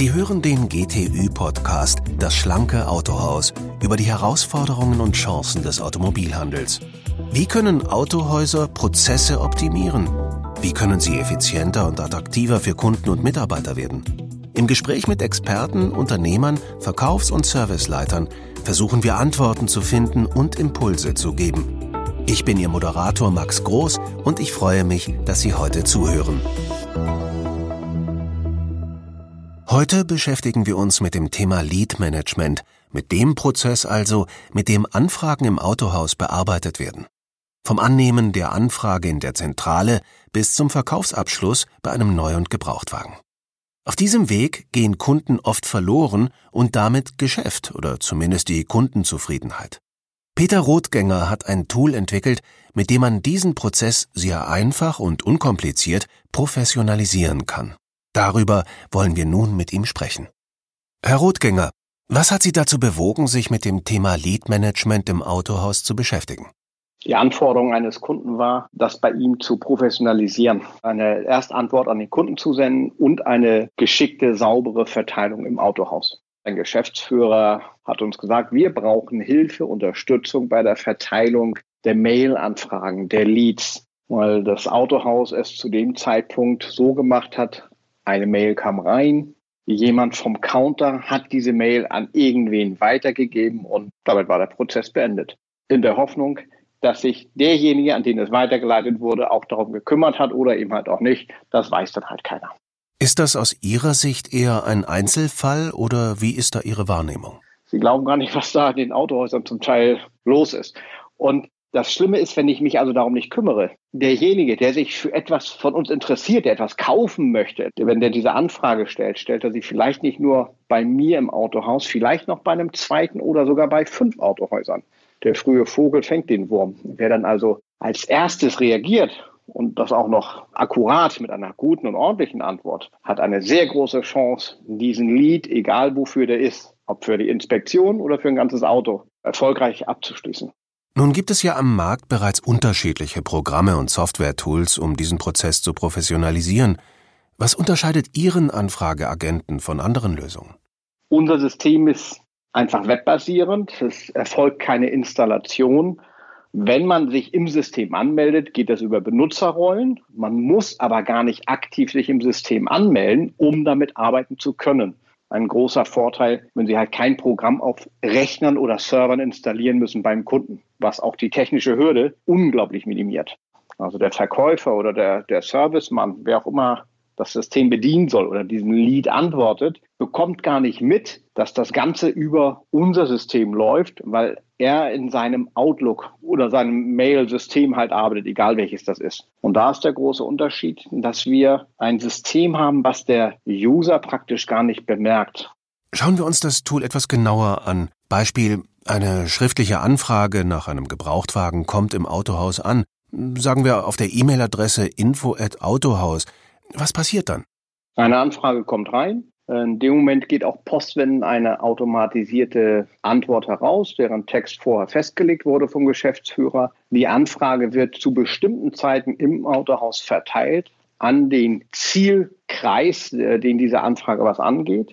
Sie hören den GTÜ-Podcast Das schlanke Autohaus über die Herausforderungen und Chancen des Automobilhandels. Wie können Autohäuser Prozesse optimieren? Wie können sie effizienter und attraktiver für Kunden und Mitarbeiter werden? Im Gespräch mit Experten, Unternehmern, Verkaufs- und Serviceleitern versuchen wir Antworten zu finden und Impulse zu geben. Ich bin Ihr Moderator Max Groß und ich freue mich, dass Sie heute zuhören. Heute beschäftigen wir uns mit dem Thema Lead Management, mit dem Prozess also, mit dem Anfragen im Autohaus bearbeitet werden. Vom Annehmen der Anfrage in der Zentrale bis zum Verkaufsabschluss bei einem Neu- und Gebrauchtwagen. Auf diesem Weg gehen Kunden oft verloren und damit Geschäft oder zumindest die Kundenzufriedenheit. Peter Rothgänger hat ein Tool entwickelt, mit dem man diesen Prozess sehr einfach und unkompliziert professionalisieren kann. Darüber wollen wir nun mit ihm sprechen. Herr Rothgänger, was hat Sie dazu bewogen, sich mit dem Thema Lead Management im Autohaus zu beschäftigen? Die Anforderung eines Kunden war, das bei ihm zu professionalisieren, eine Erstantwort an den Kunden zu senden und eine geschickte, saubere Verteilung im Autohaus. Ein Geschäftsführer hat uns gesagt, wir brauchen Hilfe, Unterstützung bei der Verteilung der Mail-Anfragen, der Leads, weil das Autohaus es zu dem Zeitpunkt so gemacht hat, eine Mail kam rein, jemand vom Counter hat diese Mail an irgendwen weitergegeben und damit war der Prozess beendet. In der Hoffnung, dass sich derjenige, an den es weitergeleitet wurde, auch darum gekümmert hat oder eben halt auch nicht, das weiß dann halt keiner. Ist das aus Ihrer Sicht eher ein Einzelfall oder wie ist da Ihre Wahrnehmung? Sie glauben gar nicht, was da in den Autohäusern zum Teil los ist. Und das Schlimme ist, wenn ich mich also darum nicht kümmere. Derjenige, der sich für etwas von uns interessiert, der etwas kaufen möchte, wenn der diese Anfrage stellt, stellt er sie vielleicht nicht nur bei mir im Autohaus, vielleicht noch bei einem zweiten oder sogar bei fünf Autohäusern. Der frühe Vogel fängt den Wurm. Wer dann also als erstes reagiert und das auch noch akkurat mit einer guten und ordentlichen Antwort, hat eine sehr große Chance, diesen Lead, egal wofür der ist, ob für die Inspektion oder für ein ganzes Auto, erfolgreich abzuschließen. Nun gibt es ja am Markt bereits unterschiedliche Programme und Software-Tools, um diesen Prozess zu professionalisieren. Was unterscheidet Ihren Anfrageagenten von anderen Lösungen? Unser System ist einfach webbasierend. Es erfolgt keine Installation. Wenn man sich im System anmeldet, geht das über Benutzerrollen. Man muss aber gar nicht aktiv sich im System anmelden, um damit arbeiten zu können ein großer Vorteil, wenn Sie halt kein Programm auf Rechnern oder Servern installieren müssen beim Kunden, was auch die technische Hürde unglaublich minimiert. Also der Verkäufer oder der, der Servicemann, wer auch immer das System bedienen soll oder diesem Lead antwortet, bekommt gar nicht mit, dass das Ganze über unser System läuft, weil er in seinem Outlook oder seinem Mail-System halt arbeitet, egal welches das ist. Und da ist der große Unterschied, dass wir ein System haben, was der User praktisch gar nicht bemerkt. Schauen wir uns das Tool etwas genauer an. Beispiel, eine schriftliche Anfrage nach einem Gebrauchtwagen kommt im Autohaus an. Sagen wir auf der E-Mail-Adresse info at Autohaus. Was passiert dann? Eine Anfrage kommt rein. In dem Moment geht auch Postwenden eine automatisierte Antwort heraus, deren Text vorher festgelegt wurde vom Geschäftsführer. Die Anfrage wird zu bestimmten Zeiten im Autohaus verteilt an den Zielkreis, äh, den diese Anfrage was angeht.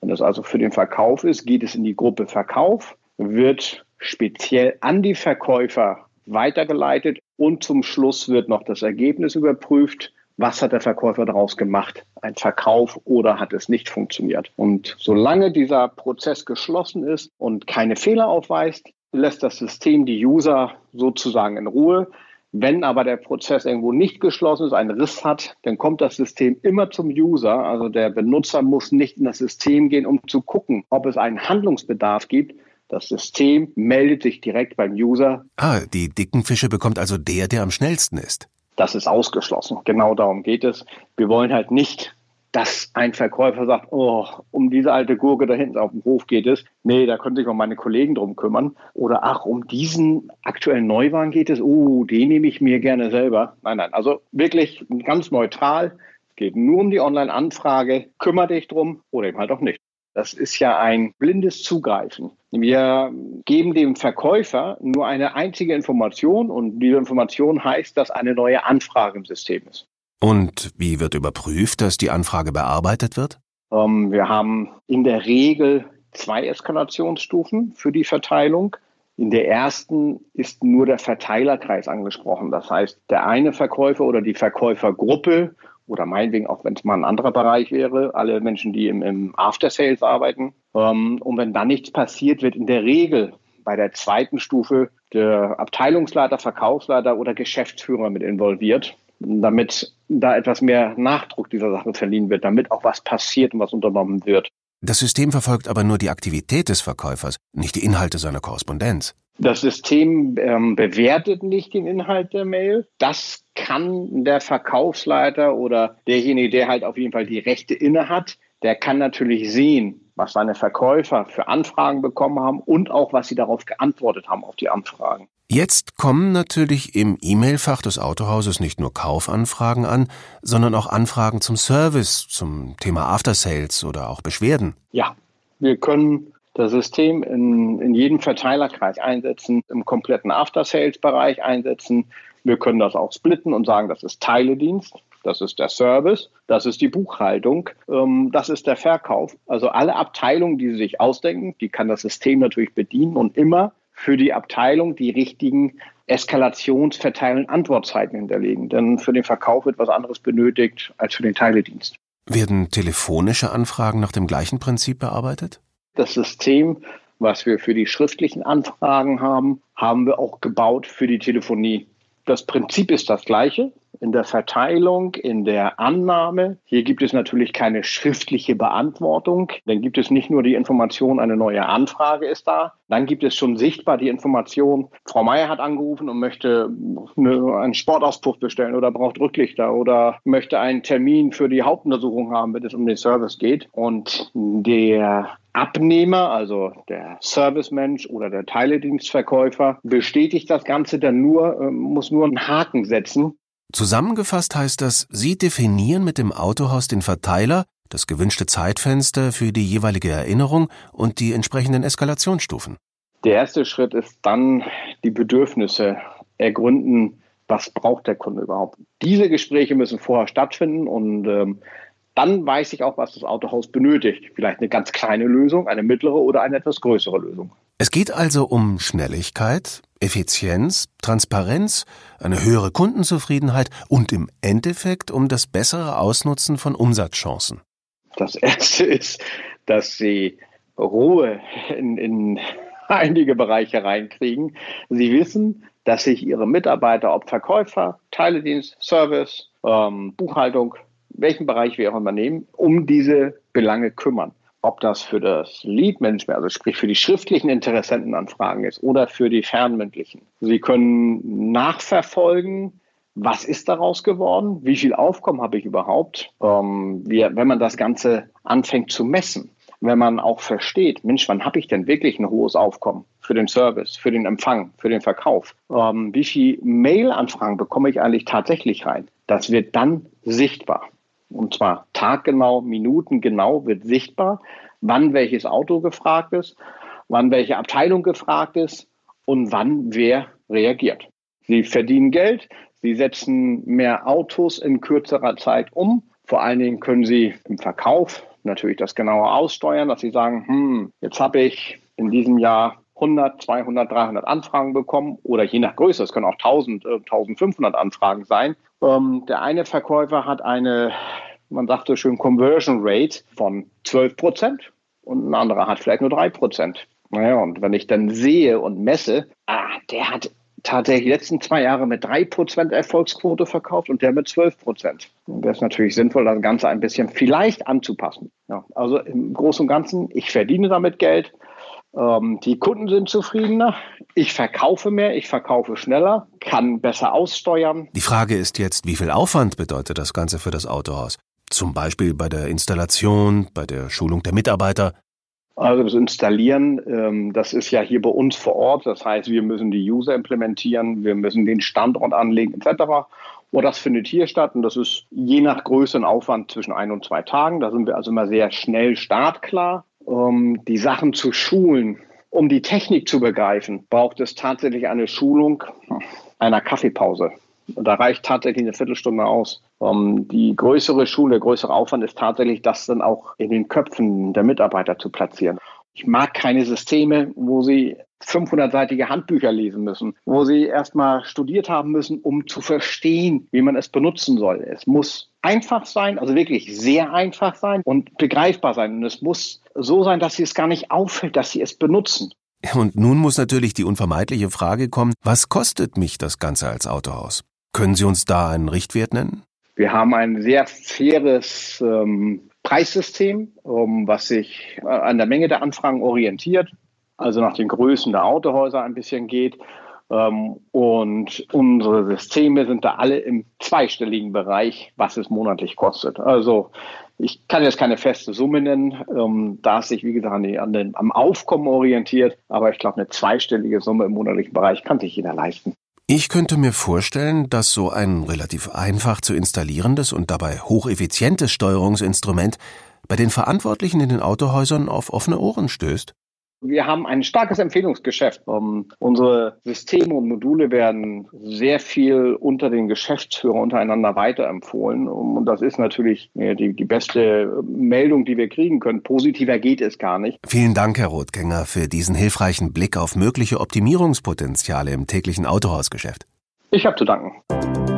Wenn es also für den Verkauf ist, geht es in die Gruppe Verkauf, wird speziell an die Verkäufer weitergeleitet und zum Schluss wird noch das Ergebnis überprüft was hat der Verkäufer daraus gemacht? Ein Verkauf oder hat es nicht funktioniert? Und solange dieser Prozess geschlossen ist und keine Fehler aufweist, lässt das System die User sozusagen in Ruhe. Wenn aber der Prozess irgendwo nicht geschlossen ist, einen Riss hat, dann kommt das System immer zum User. Also der Benutzer muss nicht in das System gehen, um zu gucken, ob es einen Handlungsbedarf gibt. Das System meldet sich direkt beim User. Ah, die dicken Fische bekommt also der, der am schnellsten ist. Das ist ausgeschlossen. Genau darum geht es. Wir wollen halt nicht, dass ein Verkäufer sagt, oh, um diese alte Gurke da hinten auf dem Hof geht es. Nee, da können sich mal meine Kollegen drum kümmern. Oder ach, um diesen aktuellen Neuwagen geht es. Oh, den nehme ich mir gerne selber. Nein, nein. Also wirklich ganz neutral. Es geht nur um die Online-Anfrage. Kümmer dich drum oder eben halt auch nicht. Das ist ja ein blindes Zugreifen. Wir geben dem Verkäufer nur eine einzige Information und diese Information heißt, dass eine neue Anfrage im System ist. Und wie wird überprüft, dass die Anfrage bearbeitet wird? Ähm, wir haben in der Regel zwei Eskalationsstufen für die Verteilung. In der ersten ist nur der Verteilerkreis angesprochen. Das heißt, der eine Verkäufer oder die Verkäufergruppe oder meinetwegen auch, wenn es mal ein anderer Bereich wäre, alle Menschen, die im, im After Sales arbeiten. Ähm, und wenn dann nichts passiert, wird in der Regel bei der zweiten Stufe der Abteilungsleiter, Verkaufsleiter oder Geschäftsführer mit involviert, damit da etwas mehr Nachdruck dieser Sache verliehen wird, damit auch was passiert und was unternommen wird. Das System verfolgt aber nur die Aktivität des Verkäufers, nicht die Inhalte seiner Korrespondenz. Das System ähm, bewertet nicht den Inhalt der Mail. Das kann der Verkaufsleiter oder derjenige, der halt auf jeden Fall die Rechte inne hat, der kann natürlich sehen, was seine Verkäufer für Anfragen bekommen haben und auch, was sie darauf geantwortet haben, auf die Anfragen. Jetzt kommen natürlich im E-Mail-Fach des Autohauses nicht nur Kaufanfragen an, sondern auch Anfragen zum Service, zum Thema After Sales oder auch Beschwerden. Ja, wir können das System in, in jedem Verteilerkreis einsetzen, im kompletten After Sales Bereich einsetzen. Wir können das auch splitten und sagen, das ist Teiledienst das ist der Service, das ist die Buchhaltung, ähm, das ist der Verkauf. Also alle Abteilungen, die Sie sich ausdenken, die kann das System natürlich bedienen und immer für die Abteilung die richtigen Eskalationsverteilen Antwortzeiten hinterlegen. Denn für den Verkauf wird was anderes benötigt als für den Teiledienst. Werden telefonische Anfragen nach dem gleichen Prinzip bearbeitet? Das System, was wir für die schriftlichen Anfragen haben, haben wir auch gebaut für die Telefonie. Das Prinzip ist das gleiche in der Verteilung, in der Annahme. Hier gibt es natürlich keine schriftliche Beantwortung. Dann gibt es nicht nur die Information, eine neue Anfrage ist da. Dann gibt es schon sichtbar die Information, Frau Meier hat angerufen und möchte eine, einen Sportauspuff bestellen oder braucht Rücklichter oder möchte einen Termin für die Hauptuntersuchung haben, wenn es um den Service geht. Und der Abnehmer, also der Servicemensch oder der Teiledienstverkäufer, bestätigt das Ganze dann nur, äh, muss nur einen Haken setzen Zusammengefasst heißt das, Sie definieren mit dem Autohaus den Verteiler, das gewünschte Zeitfenster für die jeweilige Erinnerung und die entsprechenden Eskalationsstufen. Der erste Schritt ist dann die Bedürfnisse ergründen, was braucht der Kunde überhaupt. Diese Gespräche müssen vorher stattfinden und ähm, dann weiß ich auch, was das Autohaus benötigt. Vielleicht eine ganz kleine Lösung, eine mittlere oder eine etwas größere Lösung. Es geht also um Schnelligkeit, Effizienz, Transparenz, eine höhere Kundenzufriedenheit und im Endeffekt um das bessere Ausnutzen von Umsatzchancen. Das erste ist, dass sie Ruhe in, in einige Bereiche reinkriegen. Sie wissen, dass sich ihre Mitarbeiter, ob Verkäufer, Teiledienst, Service, ähm, Buchhaltung, welchen Bereich wir auch immer nehmen, um diese Belange kümmern ob das für das Lead-Management, also sprich für die schriftlichen Interessentenanfragen ist oder für die fernmündlichen. Sie können nachverfolgen, was ist daraus geworden, wie viel Aufkommen habe ich überhaupt, ähm, wie, wenn man das Ganze anfängt zu messen. Wenn man auch versteht, Mensch, wann habe ich denn wirklich ein hohes Aufkommen für den Service, für den Empfang, für den Verkauf? Ähm, wie viel Mail-Anfragen bekomme ich eigentlich tatsächlich rein? Das wird dann sichtbar und zwar taggenau, minutengenau wird sichtbar, wann welches Auto gefragt ist, wann welche Abteilung gefragt ist und wann wer reagiert. Sie verdienen Geld, sie setzen mehr Autos in kürzerer Zeit um. Vor allen Dingen können sie im Verkauf natürlich das genauer aussteuern, dass sie sagen, hm, jetzt habe ich in diesem Jahr 100, 200, 300 Anfragen bekommen oder je nach Größe, es können auch 1000, 1500 äh, Anfragen sein. Ähm, der eine Verkäufer hat eine, man sagt so schön, Conversion Rate von 12 Prozent und ein anderer hat vielleicht nur 3 Prozent. Naja, und wenn ich dann sehe und messe, ah, der hat tatsächlich die letzten zwei Jahre mit 3% Erfolgsquote verkauft und der mit 12%. Und wäre es natürlich sinnvoll, das Ganze ein bisschen vielleicht anzupassen. Ja, also im Großen und Ganzen, ich verdiene damit Geld, ähm, die Kunden sind zufriedener. Ich verkaufe mehr, ich verkaufe schneller, kann besser aussteuern. Die Frage ist jetzt, wie viel Aufwand bedeutet das Ganze für das Autohaus? Zum Beispiel bei der Installation, bei der Schulung der Mitarbeiter. Also das Installieren, ähm, das ist ja hier bei uns vor Ort. Das heißt, wir müssen die User implementieren, wir müssen den Standort anlegen etc. Und das findet hier statt und das ist je nach Größe ein Aufwand zwischen ein und zwei Tagen. Da sind wir also immer sehr schnell startklar um die Sachen zu schulen, um die Technik zu begreifen, braucht es tatsächlich eine Schulung einer Kaffeepause. Da reicht tatsächlich eine Viertelstunde aus. Um, die größere Schule, der größere Aufwand ist tatsächlich, das dann auch in den Köpfen der Mitarbeiter zu platzieren. Ich mag keine Systeme, wo sie 500-seitige Handbücher lesen müssen, wo sie erstmal studiert haben müssen, um zu verstehen, wie man es benutzen soll. Es muss einfach sein, also wirklich sehr einfach sein und begreifbar sein. Und es muss so sein, dass sie es gar nicht auffällt, dass sie es benutzen. Und nun muss natürlich die unvermeidliche Frage kommen, was kostet mich das Ganze als Autohaus? Können Sie uns da einen Richtwert nennen? Wir haben ein sehr faires ähm, Preissystem, um, was sich äh, an der Menge der Anfragen orientiert also nach den Größen der Autohäuser ein bisschen geht. Ähm, und unsere Systeme sind da alle im zweistelligen Bereich, was es monatlich kostet. Also ich kann jetzt keine feste Summe nennen, ähm, da es sich, wie gesagt, an den, am Aufkommen orientiert. Aber ich glaube, eine zweistellige Summe im monatlichen Bereich kann sich jeder leisten. Ich könnte mir vorstellen, dass so ein relativ einfach zu installierendes und dabei hocheffizientes Steuerungsinstrument bei den Verantwortlichen in den Autohäusern auf offene Ohren stößt. Wir haben ein starkes Empfehlungsgeschäft. Um, unsere Systeme und Module werden sehr viel unter den Geschäftsführern untereinander weiterempfohlen. Und das ist natürlich die, die beste Meldung, die wir kriegen können. Positiver geht es gar nicht. Vielen Dank, Herr Rotgänger, für diesen hilfreichen Blick auf mögliche Optimierungspotenziale im täglichen Autohausgeschäft. Ich habe zu danken.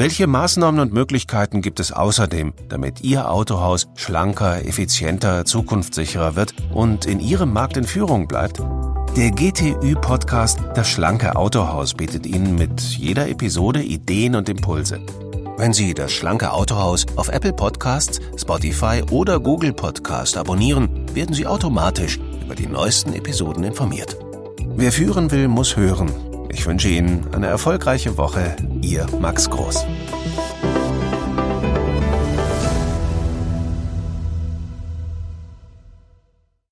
Welche Maßnahmen und Möglichkeiten gibt es außerdem, damit Ihr Autohaus schlanker, effizienter, zukunftssicherer wird und in Ihrem Markt in Führung bleibt? Der GTÜ-Podcast Das schlanke Autohaus bietet Ihnen mit jeder Episode Ideen und Impulse. Wenn Sie das schlanke Autohaus auf Apple Podcasts, Spotify oder Google Podcast abonnieren, werden Sie automatisch über die neuesten Episoden informiert. Wer führen will, muss hören. Ich wünsche Ihnen eine erfolgreiche Woche. Ihr Max Groß.